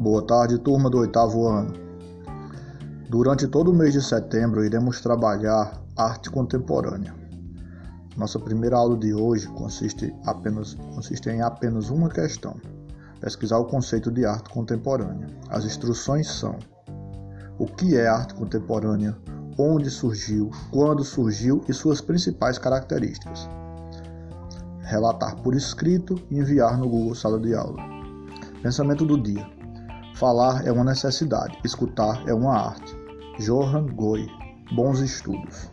Boa tarde, turma do oitavo ano. Durante todo o mês de setembro, iremos trabalhar arte contemporânea. Nossa primeira aula de hoje consiste, apenas, consiste em apenas uma questão: pesquisar o conceito de arte contemporânea. As instruções são: o que é arte contemporânea, onde surgiu, quando surgiu e suas principais características. Relatar por escrito e enviar no Google Sala de Aula. Pensamento do dia. Falar é uma necessidade, escutar é uma arte. Johan Goy. Bons estudos.